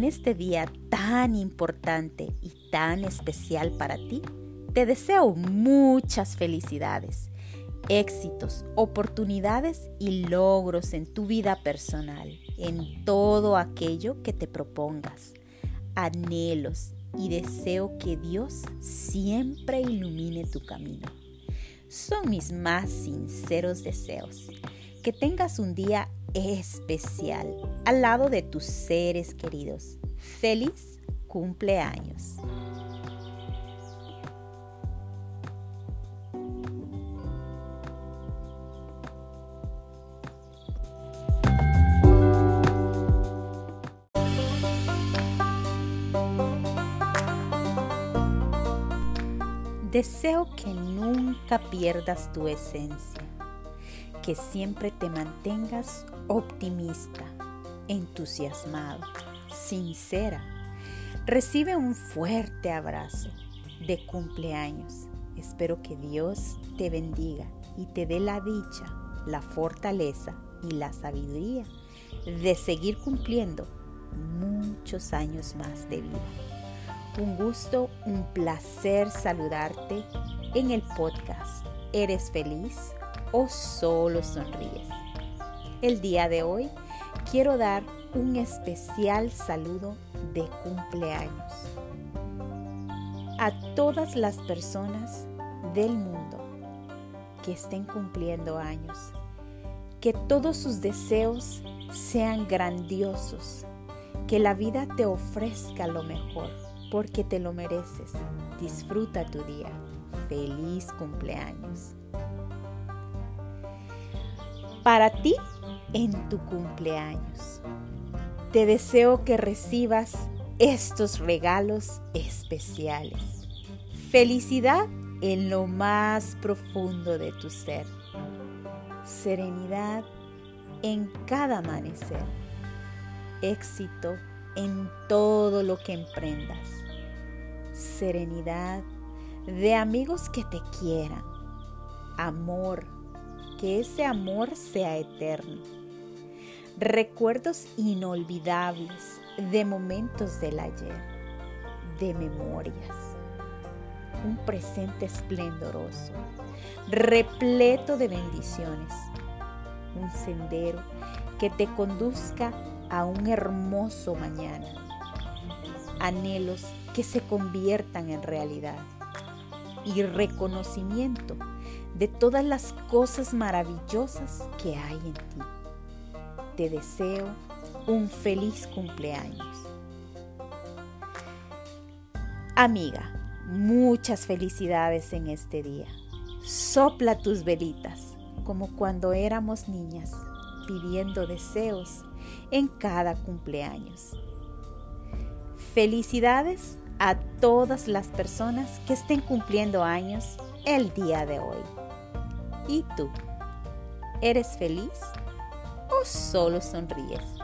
en este día tan importante y tan especial para ti, te deseo muchas felicidades, éxitos, oportunidades y logros en tu vida personal, en todo aquello que te propongas, anhelos y deseo que Dios siempre ilumine tu camino. Son mis más sinceros deseos. Que tengas un día especial al lado de tus seres queridos. Feliz cumpleaños. Deseo que nunca pierdas tu esencia, que siempre te mantengas optimista, entusiasmado, sincera. Recibe un fuerte abrazo de cumpleaños. Espero que Dios te bendiga y te dé la dicha, la fortaleza y la sabiduría de seguir cumpliendo muchos años más de vida. Un gusto, un placer saludarte en el podcast. ¿Eres feliz o solo sonríes? El día de hoy quiero dar un especial saludo de cumpleaños a todas las personas del mundo que estén cumpliendo años. Que todos sus deseos sean grandiosos. Que la vida te ofrezca lo mejor porque te lo mereces. Disfruta tu día. Feliz cumpleaños. Para ti, en tu cumpleaños, te deseo que recibas estos regalos especiales. Felicidad en lo más profundo de tu ser. Serenidad en cada amanecer. Éxito en todo lo que emprendas. Serenidad de amigos que te quieran. Amor, que ese amor sea eterno. Recuerdos inolvidables de momentos del ayer, de memorias. Un presente esplendoroso, repleto de bendiciones. Un sendero que te conduzca a un hermoso mañana. Anhelos que se conviertan en realidad. Y reconocimiento de todas las cosas maravillosas que hay en ti. Te deseo un feliz cumpleaños. Amiga, muchas felicidades en este día. Sopla tus velitas como cuando éramos niñas, pidiendo deseos en cada cumpleaños. Felicidades a todas las personas que estén cumpliendo años el día de hoy. ¿Y tú? ¿Eres feliz o solo sonríes?